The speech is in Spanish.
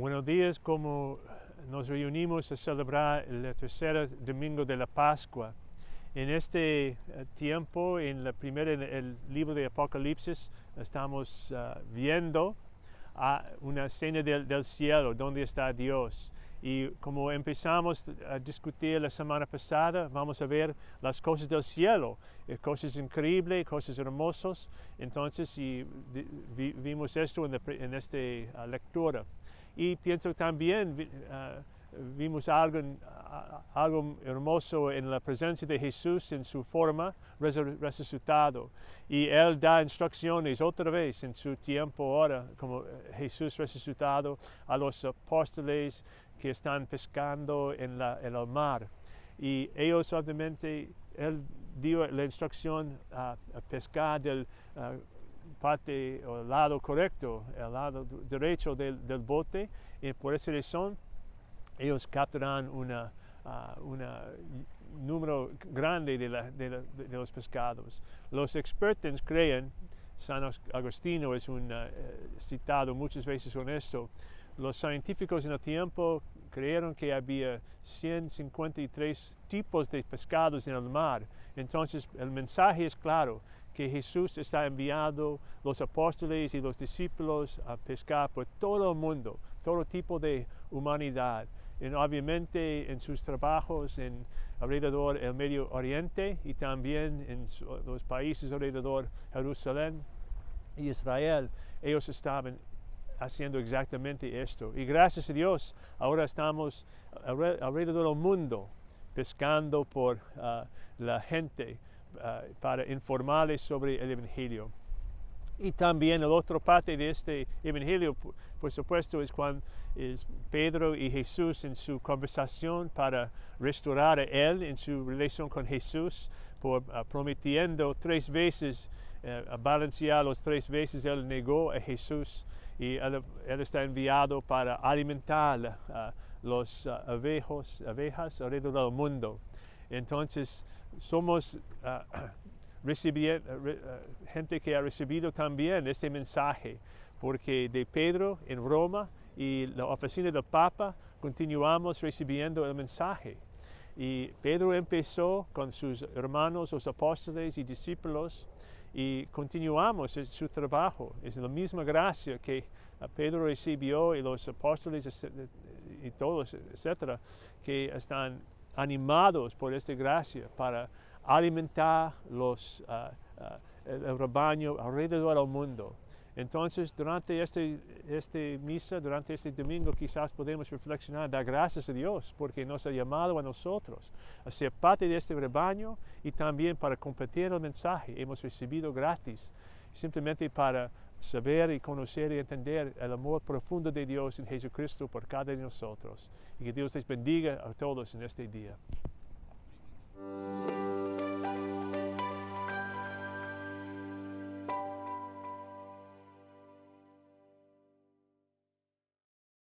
buenos días, como nos reunimos a celebrar el tercer domingo de la Pascua. En este eh, tiempo, en la primera, el libro de Apocalipsis, estamos uh, viendo a una escena del, cielo, donde está Dios. Y como empezamos a discutir la semana pasada, vamos a ver las cosas del cielo, eh, cosas increíbles, cosas hermosas. Entonces, y vi, vimos esto en, esta uh, lectura. Y pienso también uh, vimos algo, algo, hermoso en la presencia de Jesús en su forma resucitado. Y Él da instrucciones otra vez en su tiempo ahora, como Jesús resucitado, a los apóstoles que están pescando en, la, el mar. Y ellos obviamente, Él dio la instrucción a, a pescar del uh, parte o lado correcto, el lado derecho del, bote, y por esa razón ellos capturan un uh, una número grande de, los pescados. Los expertos creen, San Agostino es un uh, citado muchas veces con esto, los científicos en el tiempo creyeron que había 153 tipos de pescados en el mar. Entonces el mensaje es claro, que Jesús está enviando los apóstoles y los discípulos a pescar por todo el mundo, todo tipo de humanidad. Y obviamente en sus trabajos en alrededor del Medio Oriente y también en los países alrededor Jerusalén y Israel, ellos estaban haciendo exactamente esto. Y gracias a Dios, ahora estamos alrededor del mundo pescando por uh, la gente uh, para informarles sobre el Evangelio. Y también la otra parte de este Evangelio, por, por supuesto, es cuando Pedro y Jesús en su conversación para restaurar a él en su relación con Jesús, por, uh, prometiendo tres veces, uh, balancear los tres veces, él negó a Jesús y él, está enviado para alimentar uh, los uh, abejas alrededor del mundo. Entonces, somos uh, gente que ha recibido también este mensaje, porque de Pedro en Roma y la oficina del Papa continuamos recibiendo el mensaje. Y Pedro empezó con sus hermanos, los apóstoles y discípulos, y continuamos su trabajo. Es la misma gracia que Pedro recibió y los apóstoles y todos, etcétera, que están animados por esta gracia para alimentar los, uh, uh, el, rebaño alrededor del mundo. Entonces, durante este, este misa, durante este domingo, quizás podemos reflexionar, dar gracias a Dios, porque nos ha llamado a nosotros a ser parte de este rebaño y también para compartir el mensaje. Hemos recibido gratis, simplemente para saber y conocer y entender el amor profundo de Dios en Jesucristo por cada de nosotros. Y que Dios les bendiga a todos en este día.